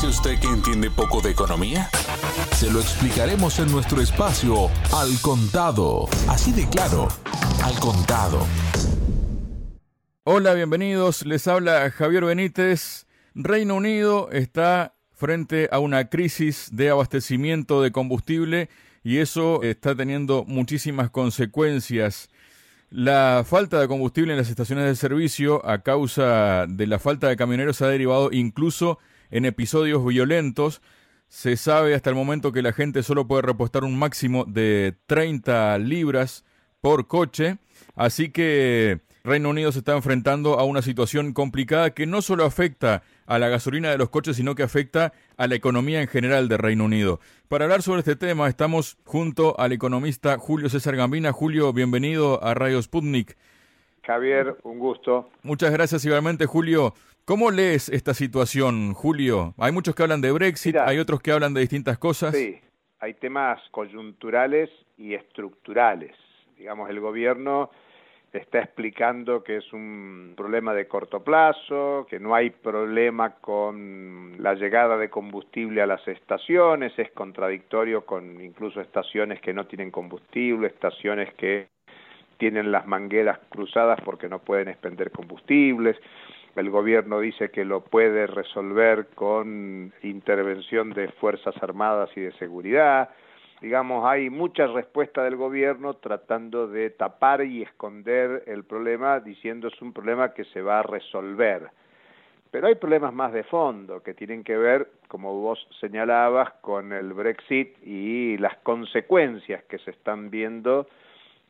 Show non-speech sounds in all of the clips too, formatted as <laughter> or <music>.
dice usted que entiende poco de economía? Se lo explicaremos en nuestro espacio Al Contado. Así de claro, Al Contado. Hola, bienvenidos. Les habla Javier Benítez. Reino Unido está frente a una crisis de abastecimiento de combustible y eso está teniendo muchísimas consecuencias. La falta de combustible en las estaciones de servicio a causa de la falta de camioneros ha derivado incluso en episodios violentos. Se sabe hasta el momento que la gente solo puede repostar un máximo de 30 libras por coche, así que Reino Unido se está enfrentando a una situación complicada que no solo afecta a la gasolina de los coches, sino que afecta a la economía en general de Reino Unido. Para hablar sobre este tema estamos junto al economista Julio César Gambina. Julio, bienvenido a Radio Sputnik. Javier, un gusto. Muchas gracias igualmente, Julio. ¿Cómo lees esta situación, Julio? Hay muchos que hablan de Brexit, hay otros que hablan de distintas cosas. Sí, hay temas coyunturales y estructurales. Digamos, el gobierno está explicando que es un problema de corto plazo, que no hay problema con la llegada de combustible a las estaciones, es contradictorio con incluso estaciones que no tienen combustible, estaciones que tienen las mangueras cruzadas porque no pueden expender combustibles. El gobierno dice que lo puede resolver con intervención de Fuerzas Armadas y de Seguridad digamos, hay mucha respuesta del gobierno tratando de tapar y esconder el problema diciendo es un problema que se va a resolver. Pero hay problemas más de fondo que tienen que ver, como vos señalabas, con el Brexit y las consecuencias que se están viendo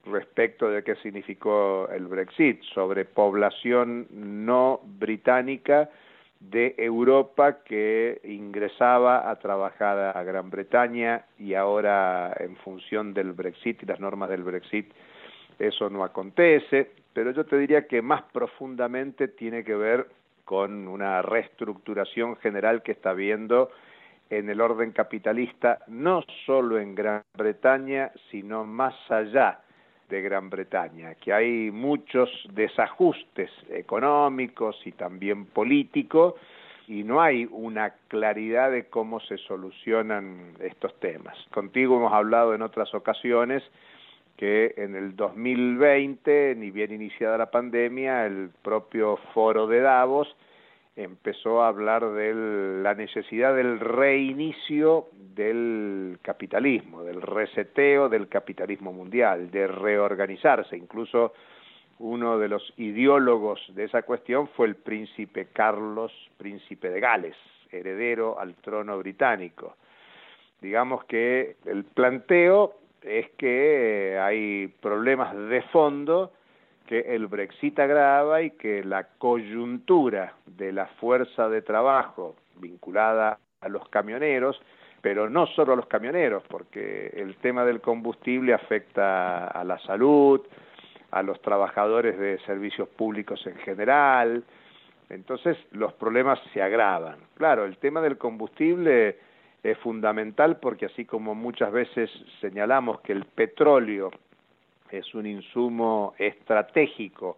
respecto de qué significó el Brexit sobre población no británica de Europa que ingresaba a trabajar a Gran Bretaña y ahora en función del Brexit y las normas del Brexit eso no acontece, pero yo te diría que más profundamente tiene que ver con una reestructuración general que está viendo en el orden capitalista, no solo en Gran Bretaña, sino más allá de Gran Bretaña, que hay muchos desajustes económicos y también políticos y no hay una claridad de cómo se solucionan estos temas. Contigo hemos hablado en otras ocasiones que en el 2020, ni bien iniciada la pandemia, el propio foro de Davos empezó a hablar de la necesidad del reinicio del capitalismo, del reseteo del capitalismo mundial, de reorganizarse. Incluso uno de los ideólogos de esa cuestión fue el príncipe Carlos, príncipe de Gales, heredero al trono británico. Digamos que el planteo es que hay problemas de fondo que el Brexit agrava y que la coyuntura de la fuerza de trabajo vinculada a los camioneros, pero no solo a los camioneros, porque el tema del combustible afecta a la salud, a los trabajadores de servicios públicos en general, entonces los problemas se agravan. Claro, el tema del combustible es fundamental porque así como muchas veces señalamos que el petróleo es un insumo estratégico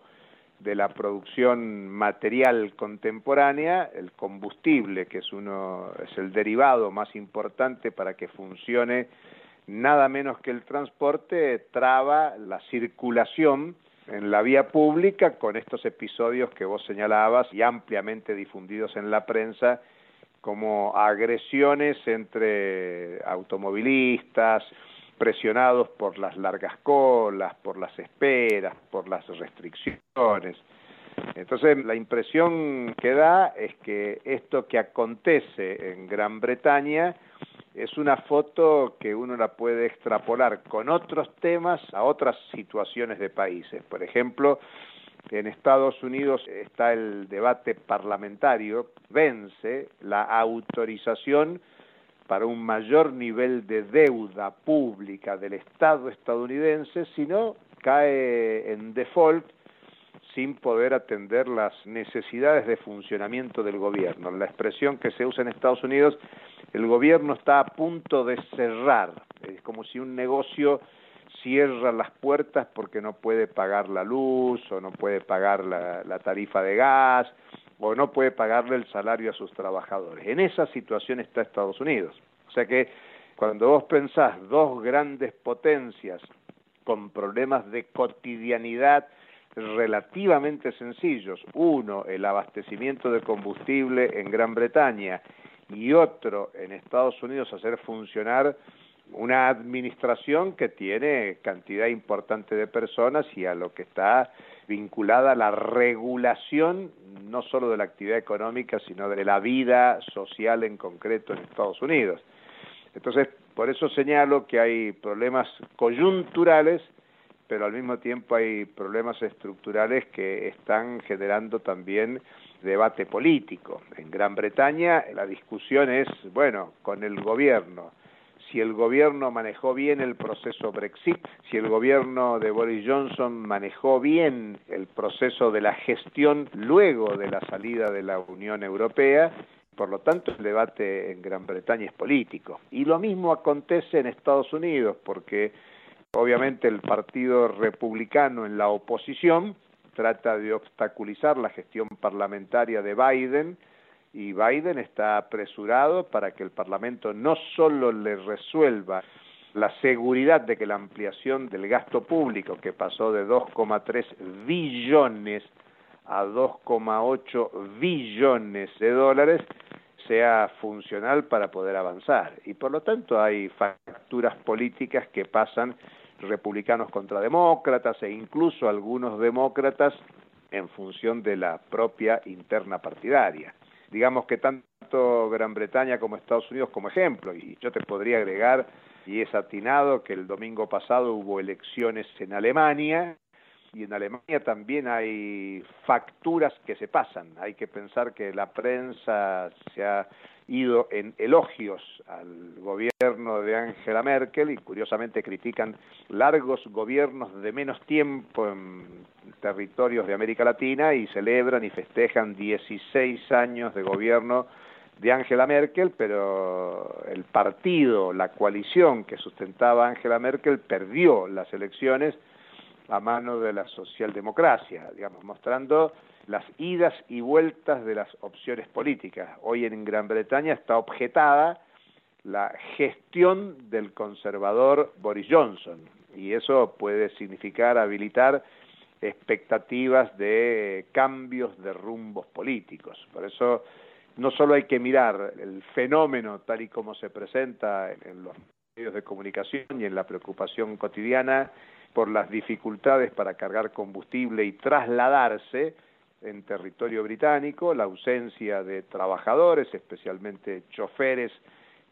de la producción material contemporánea, el combustible, que es uno es el derivado más importante para que funcione nada menos que el transporte, traba la circulación en la vía pública con estos episodios que vos señalabas y ampliamente difundidos en la prensa como agresiones entre automovilistas, presionados por las largas colas, por las esperas, por las restricciones. Entonces, la impresión que da es que esto que acontece en Gran Bretaña es una foto que uno la puede extrapolar con otros temas a otras situaciones de países. Por ejemplo, en Estados Unidos está el debate parlamentario, vence la autorización para un mayor nivel de deuda pública del Estado estadounidense, sino cae en default sin poder atender las necesidades de funcionamiento del gobierno. La expresión que se usa en Estados Unidos, el gobierno está a punto de cerrar, es como si un negocio cierra las puertas porque no puede pagar la luz o no puede pagar la, la tarifa de gas o no puede pagarle el salario a sus trabajadores. En esa situación está Estados Unidos. O sea que cuando vos pensás dos grandes potencias con problemas de cotidianidad relativamente sencillos, uno el abastecimiento de combustible en Gran Bretaña y otro en Estados Unidos hacer funcionar una administración que tiene cantidad importante de personas y a lo que está vinculada la regulación no solo de la actividad económica, sino de la vida social en concreto en Estados Unidos. Entonces, por eso señalo que hay problemas coyunturales, pero al mismo tiempo hay problemas estructurales que están generando también debate político. En Gran Bretaña la discusión es, bueno, con el gobierno, si el gobierno manejó bien el proceso Brexit, si el gobierno de Boris Johnson manejó bien el proceso de la gestión luego de la salida de la Unión Europea, por lo tanto, el debate en Gran Bretaña es político. Y lo mismo acontece en Estados Unidos, porque obviamente el Partido Republicano en la oposición trata de obstaculizar la gestión parlamentaria de Biden, y Biden está apresurado para que el Parlamento no solo le resuelva la seguridad de que la ampliación del gasto público, que pasó de 2,3 billones a 2,8 billones de dólares, sea funcional para poder avanzar. Y por lo tanto hay facturas políticas que pasan republicanos contra demócratas e incluso algunos demócratas en función de la propia interna partidaria digamos que tanto Gran Bretaña como Estados Unidos como ejemplo, y yo te podría agregar, y es atinado, que el domingo pasado hubo elecciones en Alemania, y en Alemania también hay facturas que se pasan. Hay que pensar que la prensa se ha ido en elogios al gobierno de Angela Merkel y curiosamente critican largos gobiernos de menos tiempo en territorios de América Latina y celebran y festejan 16 años de gobierno de Angela Merkel, pero el partido, la coalición que sustentaba Angela Merkel perdió las elecciones a mano de la socialdemocracia, digamos, mostrando las idas y vueltas de las opciones políticas. Hoy en Gran Bretaña está objetada la gestión del conservador Boris Johnson y eso puede significar habilitar expectativas de cambios de rumbos políticos. Por eso no solo hay que mirar el fenómeno tal y como se presenta en los medios de comunicación y en la preocupación cotidiana por las dificultades para cargar combustible y trasladarse, en territorio británico, la ausencia de trabajadores, especialmente choferes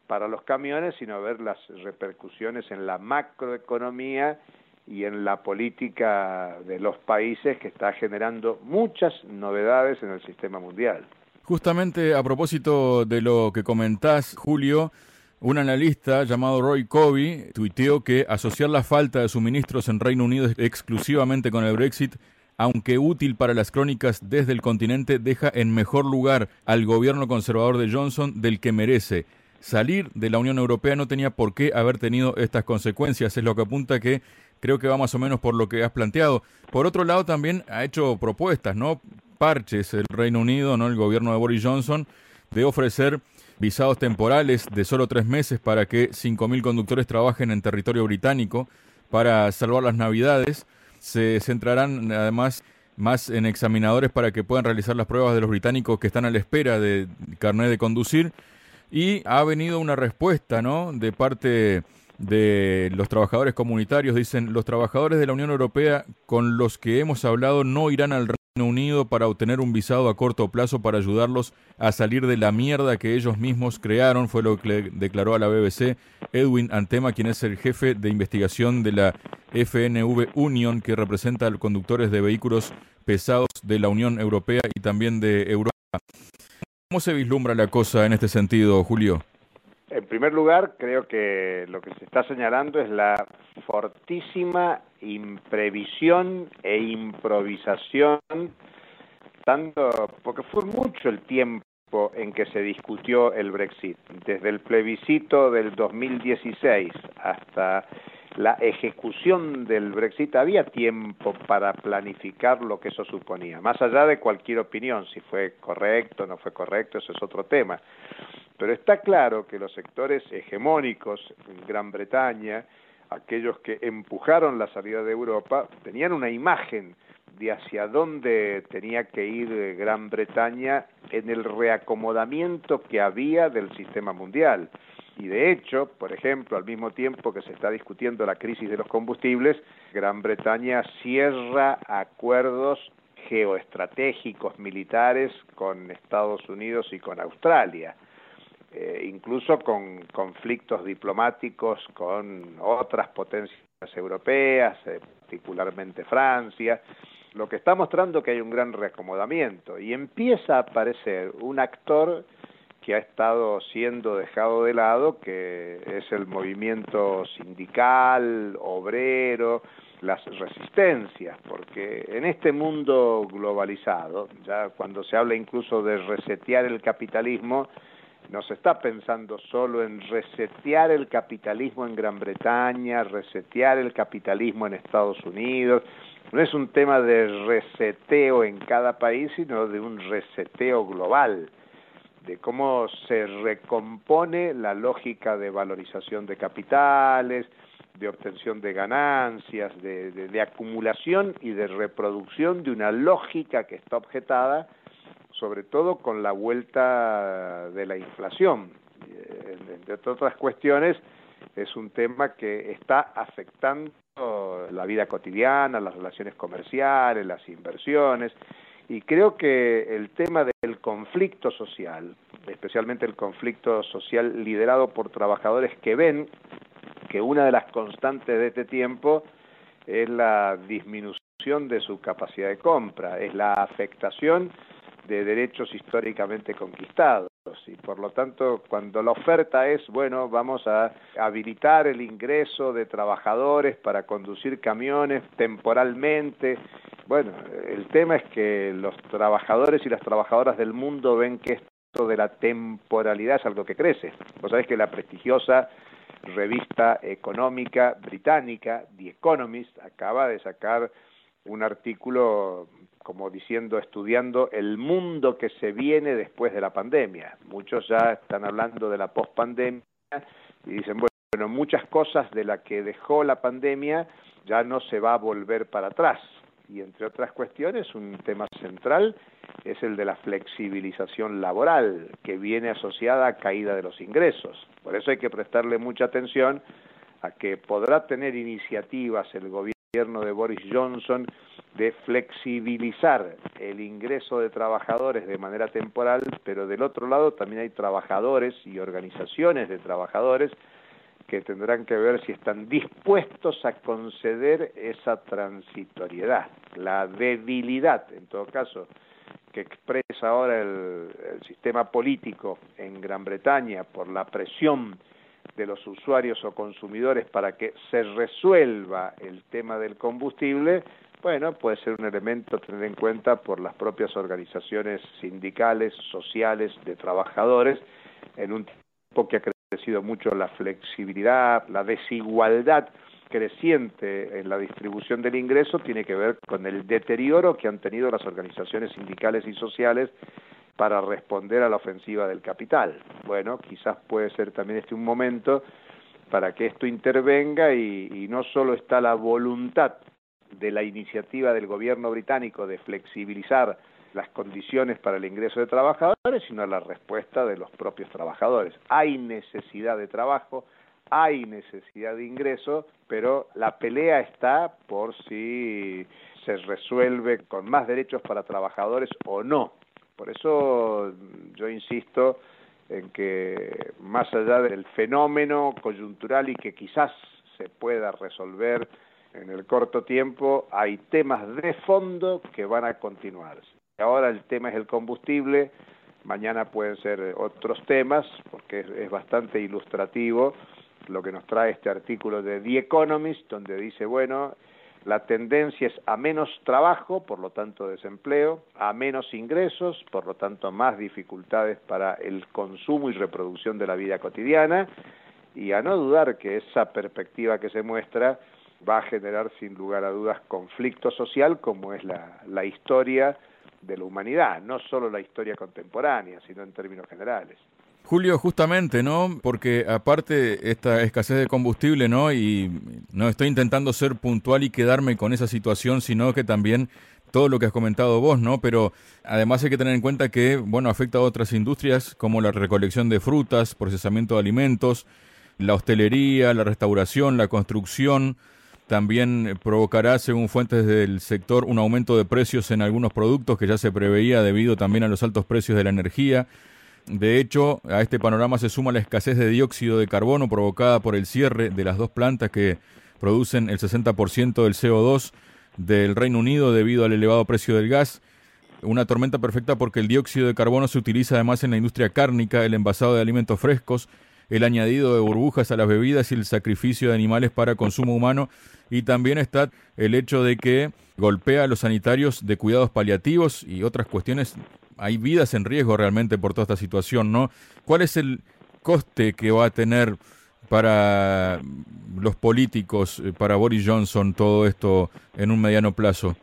para los camiones, sino ver las repercusiones en la macroeconomía y en la política de los países que está generando muchas novedades en el sistema mundial. Justamente a propósito de lo que comentás, Julio, un analista llamado Roy Covey tuiteó que asociar la falta de suministros en Reino Unido exclusivamente con el Brexit aunque útil para las crónicas desde el continente, deja en mejor lugar al gobierno conservador de Johnson del que merece. Salir de la Unión Europea no tenía por qué haber tenido estas consecuencias, es lo que apunta que creo que va más o menos por lo que has planteado. Por otro lado, también ha hecho propuestas, ¿no? Parches el Reino Unido, ¿no? El gobierno de Boris Johnson, de ofrecer visados temporales de solo tres meses para que 5.000 conductores trabajen en territorio británico para salvar las navidades. Se centrarán además más en examinadores para que puedan realizar las pruebas de los británicos que están a la espera de carnet de conducir. Y ha venido una respuesta, ¿no? De parte de los trabajadores comunitarios. Dicen, los trabajadores de la Unión Europea con los que hemos hablado no irán al Unido para obtener un visado a corto plazo para ayudarlos a salir de la mierda que ellos mismos crearon, fue lo que declaró a la BBC Edwin Antema, quien es el jefe de investigación de la FNV Union, que representa a los conductores de vehículos pesados de la Unión Europea y también de Europa. ¿Cómo se vislumbra la cosa en este sentido, Julio? En primer lugar, creo que lo que se está señalando es la fortísima imprevisión e improvisación, tanto porque fue mucho el tiempo en que se discutió el Brexit, desde el plebiscito del 2016 hasta la ejecución del Brexit había tiempo para planificar lo que eso suponía, más allá de cualquier opinión, si fue correcto o no fue correcto, eso es otro tema. Pero está claro que los sectores hegemónicos en Gran Bretaña, aquellos que empujaron la salida de Europa, tenían una imagen de hacia dónde tenía que ir Gran Bretaña en el reacomodamiento que había del sistema mundial. Y de hecho, por ejemplo, al mismo tiempo que se está discutiendo la crisis de los combustibles, Gran Bretaña cierra acuerdos geoestratégicos militares con Estados Unidos y con Australia. Eh, incluso con conflictos diplomáticos con otras potencias europeas, eh, particularmente Francia, lo que está mostrando que hay un gran reacomodamiento y empieza a aparecer un actor que ha estado siendo dejado de lado, que es el movimiento sindical, obrero, las resistencias, porque en este mundo globalizado, ya cuando se habla incluso de resetear el capitalismo, no se está pensando solo en resetear el capitalismo en Gran Bretaña, resetear el capitalismo en Estados Unidos. No es un tema de reseteo en cada país, sino de un reseteo global, de cómo se recompone la lógica de valorización de capitales, de obtención de ganancias, de, de acumulación y de reproducción de una lógica que está objetada sobre todo con la vuelta de la inflación. Eh, entre otras cuestiones, es un tema que está afectando la vida cotidiana, las relaciones comerciales, las inversiones, y creo que el tema del conflicto social, especialmente el conflicto social liderado por trabajadores que ven que una de las constantes de este tiempo es la disminución de su capacidad de compra, es la afectación de derechos históricamente conquistados. Y por lo tanto cuando la oferta es bueno vamos a habilitar el ingreso de trabajadores para conducir camiones temporalmente bueno el tema es que los trabajadores y las trabajadoras del mundo ven que esto de la temporalidad es algo que crece. Vos sabés que la prestigiosa revista económica británica The Economist acaba de sacar un artículo como diciendo, estudiando el mundo que se viene después de la pandemia. Muchos ya están hablando de la pospandemia y dicen, bueno, muchas cosas de las que dejó la pandemia ya no se va a volver para atrás. Y entre otras cuestiones, un tema central es el de la flexibilización laboral, que viene asociada a caída de los ingresos. Por eso hay que prestarle mucha atención a que podrá tener iniciativas el gobierno de Boris Johnson de flexibilizar el ingreso de trabajadores de manera temporal, pero del otro lado también hay trabajadores y organizaciones de trabajadores que tendrán que ver si están dispuestos a conceder esa transitoriedad, la debilidad, en todo caso, que expresa ahora el, el sistema político en Gran Bretaña por la presión de los usuarios o consumidores para que se resuelva el tema del combustible, bueno, puede ser un elemento a tener en cuenta por las propias organizaciones sindicales, sociales, de trabajadores, en un tiempo que ha crecido mucho la flexibilidad, la desigualdad creciente en la distribución del ingreso tiene que ver con el deterioro que han tenido las organizaciones sindicales y sociales para responder a la ofensiva del capital. Bueno, quizás puede ser también este un momento para que esto intervenga y, no solo está la voluntad de la iniciativa del gobierno británico de flexibilizar las condiciones para el ingreso de trabajadores, sino la respuesta de los propios trabajadores. Hay necesidad de trabajo, hay necesidad de ingreso, pero la pelea está por si se resuelve con más derechos para trabajadores o no. Por eso yo insisto en que más allá del fenómeno coyuntural y que quizás se pueda resolver en el corto tiempo hay temas de fondo que van a continuar. Ahora el tema es el combustible, mañana pueden ser otros temas, porque es, bastante ilustrativo lo que nos trae este artículo de The Economist, donde dice, bueno, la tendencia es a menos trabajo, por lo tanto desempleo, a menos ingresos, por lo tanto más dificultades para el consumo y reproducción de la vida cotidiana, y a no dudar que esa perspectiva que se muestra va a generar sin lugar a dudas conflicto social como es la, la historia de la humanidad, no solo la historia contemporánea, sino en términos generales. Julio, justamente, ¿no? Porque aparte esta escasez de combustible, ¿no? Y no estoy intentando ser puntual y quedarme con esa situación, sino que también todo lo que has comentado vos, ¿no? Pero además hay que tener en cuenta que, bueno, afecta a otras industrias como la recolección de frutas, procesamiento de alimentos, la hostelería, la restauración, la construcción. También provocará, según fuentes del sector, un aumento de precios en algunos productos que ya se preveía debido también a los altos precios de la energía. De hecho, a este panorama se suma la escasez de dióxido de carbono provocada por el cierre de las dos plantas que producen el 60% del CO2 del Reino Unido debido al elevado precio del gas. Una tormenta perfecta porque el dióxido de carbono se utiliza además en la industria cárnica, el envasado de alimentos frescos, el añadido de burbujas a las bebidas y el sacrificio de animales para consumo humano. Y también está el hecho de que golpea a los sanitarios de cuidados paliativos y otras cuestiones. Hay vidas en riesgo realmente por toda esta situación, ¿no? ¿Cuál es el coste que va a tener para los políticos, eh, para Boris Johnson, todo esto en un mediano plazo?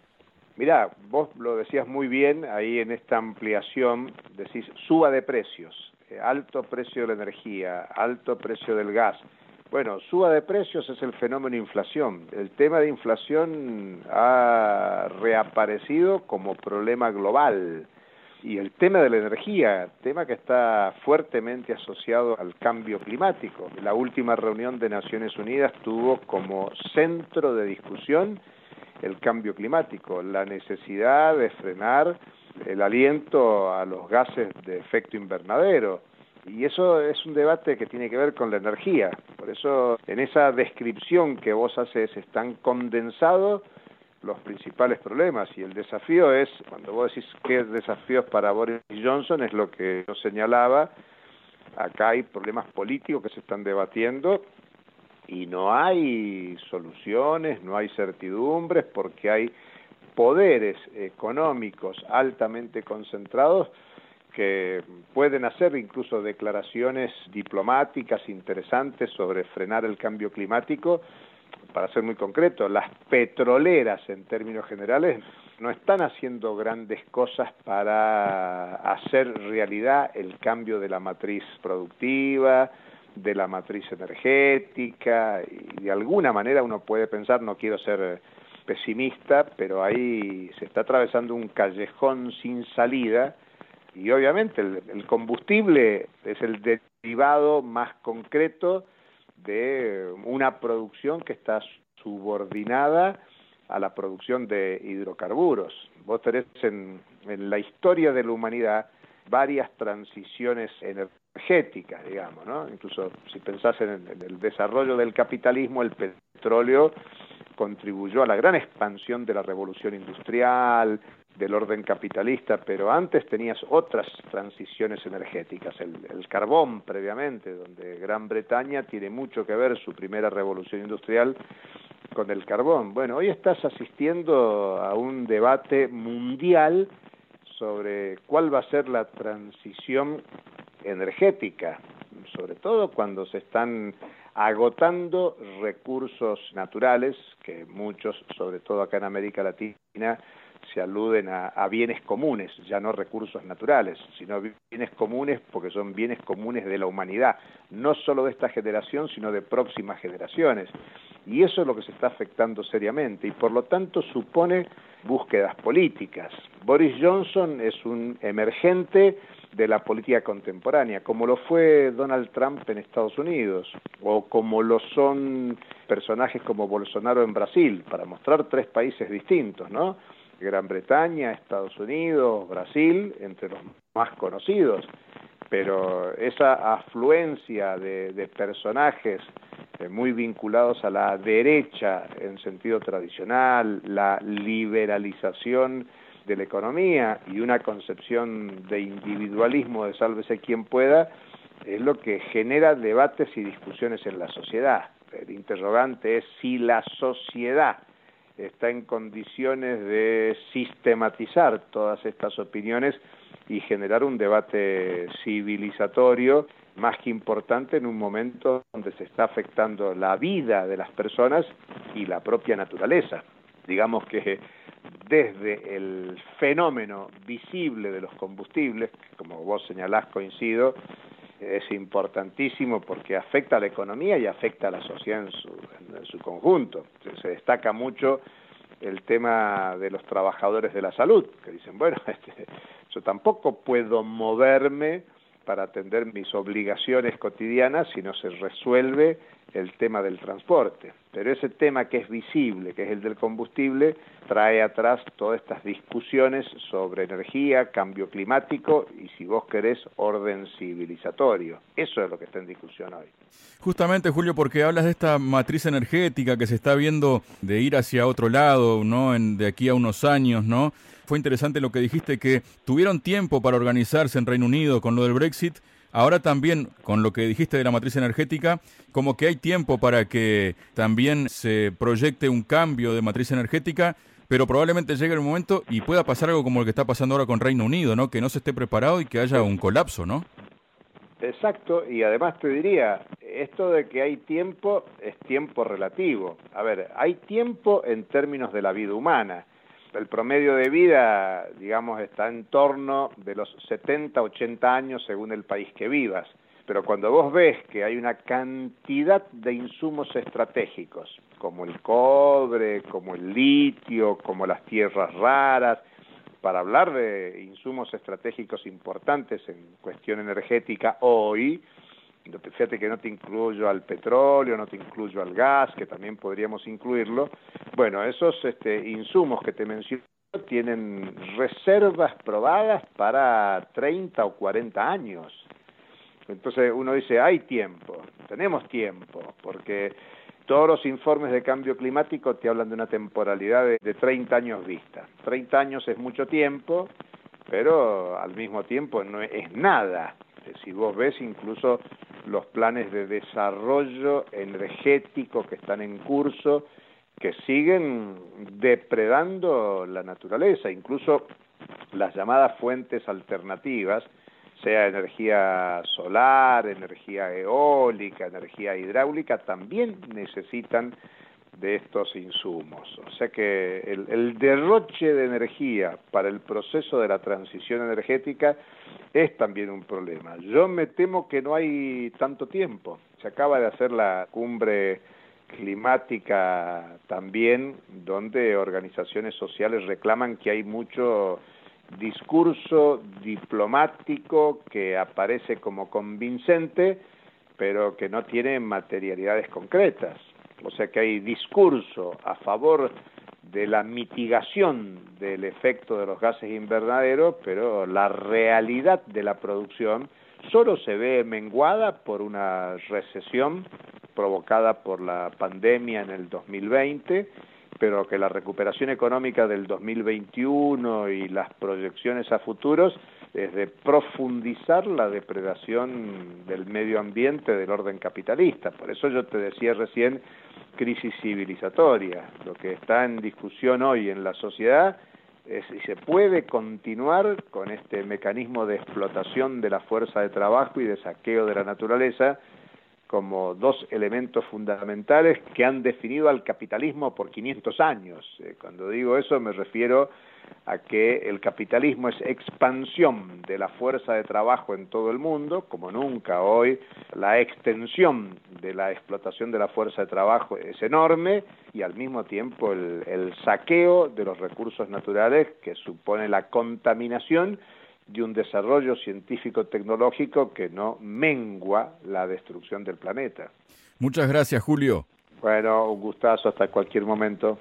Mirá, vos lo decías muy bien ahí en esta ampliación, decís suba de precios, eh, alto precio de la energía, alto precio del gas. Bueno, suba de precios es el fenómeno inflación. El tema de inflación ha reaparecido como problema global y el tema de la energía, tema que está fuertemente asociado al cambio climático. La última reunión de Naciones Unidas tuvo como centro de discusión el cambio climático, la necesidad de frenar el aliento a los gases de efecto invernadero. Y eso es un debate que tiene que ver con la energía. Por eso en esa descripción que vos haces están condensados los principales problemas y el desafío es, cuando vos decís qué desafíos para Boris Johnson, es lo que yo señalaba, acá hay problemas políticos que se están debatiendo y no hay soluciones, no hay certidumbres porque hay poderes económicos altamente concentrados que pueden hacer incluso declaraciones diplomáticas interesantes sobre frenar el cambio climático, para ser muy concreto, las petroleras en términos generales no están haciendo grandes cosas para hacer realidad el cambio de la matriz productiva, de la matriz energética, y de alguna manera uno puede pensar, no quiero ser pesimista, pero ahí se está atravesando un callejón sin salida, y obviamente el, combustible es el derivado más concreto de una producción que está subordinada a la producción de hidrocarburos. Vos tenés en, la historia de la humanidad varias transiciones energéticas, digamos, ¿no? Incluso si pensás en el desarrollo del capitalismo, el petróleo contribuyó a la gran expansión de la revolución industrial, del orden capitalista, pero antes tenías otras transiciones energéticas, el, carbón previamente, donde Gran Bretaña tiene mucho que ver su primera revolución industrial con el carbón. Bueno, hoy estás asistiendo a un debate mundial sobre cuál va a ser la transición energética, sobre todo cuando se están agotando recursos naturales, que muchos, sobre todo acá en América Latina, se aluden a, bienes comunes, ya no recursos naturales, sino bienes comunes porque son bienes comunes de la humanidad, no solo de esta generación, sino de próximas generaciones. Y eso es lo que se está afectando seriamente y por lo tanto supone búsquedas políticas. Boris Johnson es un emergente de la política contemporánea, como lo fue Donald Trump en Estados Unidos, o como lo son personajes como Bolsonaro en Brasil, para mostrar tres países distintos, ¿no? Gran Bretaña, Estados Unidos, Brasil, entre los más conocidos, pero esa afluencia de, personajes eh, muy vinculados a la derecha en sentido tradicional, la liberalización de la economía y una concepción de individualismo de sálvese quien pueda, es lo que genera debates y discusiones en la sociedad. El interrogante es si la sociedad está en condiciones de sistematizar todas estas opiniones y generar un debate civilizatorio más que importante en un momento donde se está afectando la vida de las personas y la propia naturaleza. Digamos que desde el fenómeno visible de los combustibles, como vos señalás coincido, es importantísimo porque afecta a la economía y afecta a la sociedad en su, en su conjunto. Se destaca mucho el tema de los trabajadores de la salud, que dicen, bueno, <laughs> este, yo tampoco puedo moverme para atender mis obligaciones cotidianas si no se resuelve el tema del transporte. Pero ese tema que es visible, que es el del combustible, trae atrás todas estas discusiones sobre energía, cambio climático y, si vos querés, orden civilizatorio. Eso es lo que está en discusión hoy. Justamente, Julio, porque hablas de esta matriz energética que se está viendo de ir hacia otro lado, ¿no? En, de aquí a unos años, ¿no? Fue interesante lo que dijiste, que tuvieron tiempo para organizarse en Reino Unido con lo del Brexit. Ahora también, con lo que dijiste de la matriz energética, como que hay tiempo para que también se proyecte un cambio de matriz energética, pero probablemente llegue el momento y pueda pasar algo como lo que está pasando ahora con Reino Unido, ¿no? Que no se esté preparado y que haya un colapso, ¿no? Exacto, y además te diría, esto de que hay tiempo es tiempo relativo. A ver, hay tiempo en términos de la vida humana el promedio de vida, digamos, está en torno de los 70, 80 años según el país que vivas. Pero cuando vos ves que hay una cantidad de insumos estratégicos, como el cobre, como el litio, como las tierras raras, para hablar de insumos estratégicos importantes en cuestión energética hoy, fíjate que no te incluyo al petróleo, no te incluyo al gas, que también podríamos incluirlo. Bueno, esos este, insumos que te menciono tienen reservas probadas para 30 o 40 años. Entonces uno dice, hay tiempo, tenemos tiempo, porque todos los informes de cambio climático te hablan de una temporalidad de, de 30 años vista. 30 años es mucho tiempo, pero al mismo tiempo no es nada. Si vos ves incluso los planes de desarrollo energético que están en curso, que siguen depredando la naturaleza, incluso las llamadas fuentes alternativas, sea energía solar, energía eólica, energía hidráulica, también necesitan de estos insumos. O sea que el, el, derroche de energía para el proceso de la transición energética es también un problema. Yo me temo que no hay tanto tiempo. Se acaba de hacer la cumbre climática también, donde organizaciones sociales reclaman que hay mucho discurso diplomático que aparece como convincente, pero que no tiene materialidades concretas. O sea que hay discurso a favor de la mitigación del efecto de los gases invernaderos, pero la realidad de la producción solo se ve menguada por una recesión provocada por la pandemia en el 2020, pero que la recuperación económica del 2021 y las proyecciones a futuros es de profundizar la depredación del medio ambiente del orden capitalista. Por eso yo te decía recién crisis civilizatoria. Lo que está en discusión hoy en la sociedad es si se puede continuar con este mecanismo de explotación de la fuerza de trabajo y de saqueo de la naturaleza como dos elementos fundamentales que han definido al capitalismo por 500 años. Eh, cuando digo eso me refiero a que el capitalismo es expansión de la fuerza de trabajo en todo el mundo, como nunca hoy la extensión de la explotación de la fuerza de trabajo es enorme y al mismo tiempo el, el saqueo de los recursos naturales que supone la contaminación de un desarrollo científico-tecnológico que no mengua la destrucción del planeta. Muchas gracias, Julio. Bueno, un gustazo hasta cualquier momento.